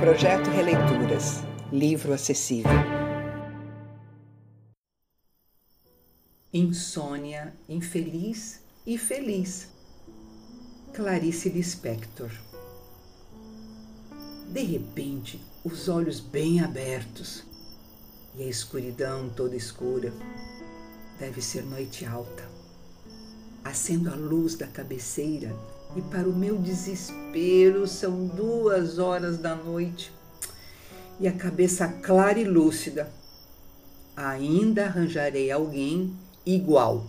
Projeto Releituras. Livro acessível. Insônia, infeliz e feliz. Clarice Lispector. De repente, os olhos bem abertos e a escuridão toda escura. Deve ser noite alta. Acendo a luz da cabeceira e, para o meu desespero, são duas horas da noite e a cabeça clara e lúcida. Ainda arranjarei alguém igual,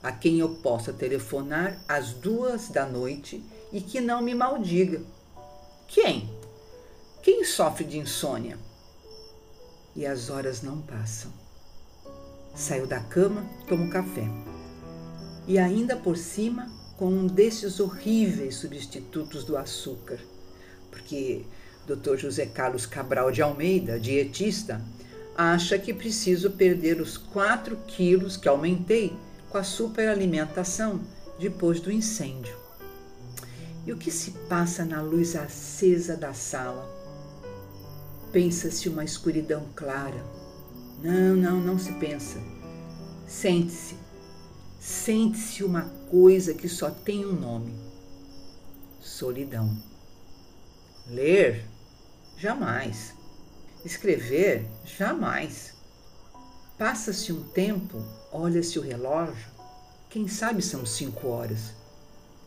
a quem eu possa telefonar às duas da noite e que não me maldiga. Quem? Quem sofre de insônia? E as horas não passam. Saio da cama, tomo café. E ainda por cima com um desses horríveis substitutos do açúcar, porque Dr. José Carlos Cabral de Almeida, dietista, acha que preciso perder os 4 quilos que aumentei com a superalimentação depois do incêndio. E o que se passa na luz acesa da sala? Pensa-se uma escuridão clara. Não, não, não se pensa. Sente-se sente-se uma coisa que só tem um nome: solidão. Ler? Jamais. Escrever? Jamais. Passa-se um tempo, olha-se o relógio, quem sabe são cinco horas.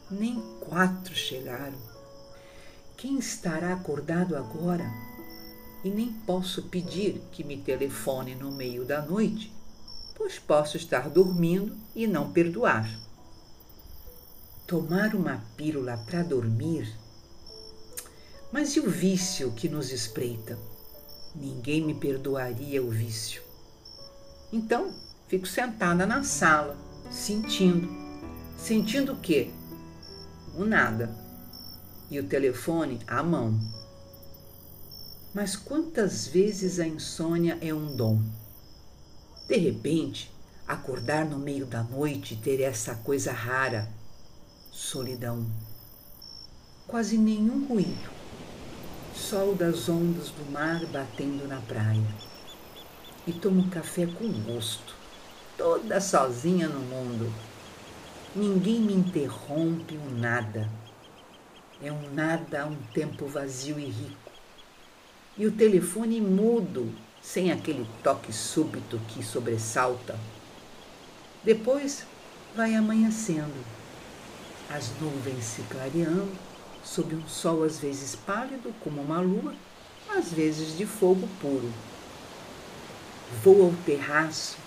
Nem quatro chegaram. Quem estará acordado agora? E nem posso pedir que me telefone no meio da noite pois posso estar dormindo e não perdoar. Tomar uma pílula para dormir? Mas e o vício que nos espreita? Ninguém me perdoaria o vício. Então, fico sentada na sala, sentindo. Sentindo o quê? O nada. E o telefone à mão. Mas quantas vezes a insônia é um dom? De repente, acordar no meio da noite e ter essa coisa rara, solidão. Quase nenhum ruído, sol das ondas do mar batendo na praia. E tomo café com gosto, toda sozinha no mundo. Ninguém me interrompe o nada. É um nada, um tempo vazio e rico. E o telefone mudo sem aquele toque súbito que sobressalta. Depois vai amanhecendo, as nuvens se clareando, sob um sol às vezes pálido como uma lua, às vezes de fogo puro. Vou ao terraço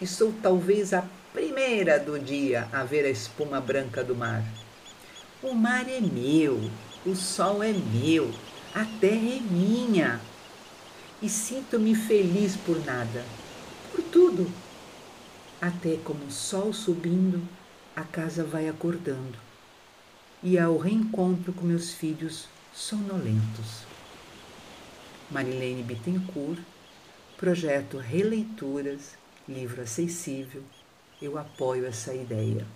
e sou talvez a primeira do dia a ver a espuma branca do mar. O mar é meu, o sol é meu, a terra é minha e sinto-me feliz por nada, por tudo. Até como o sol subindo, a casa vai acordando e ao reencontro com meus filhos sonolentos. Marilene Bittencourt, projeto Releituras, livro acessível, eu apoio essa ideia.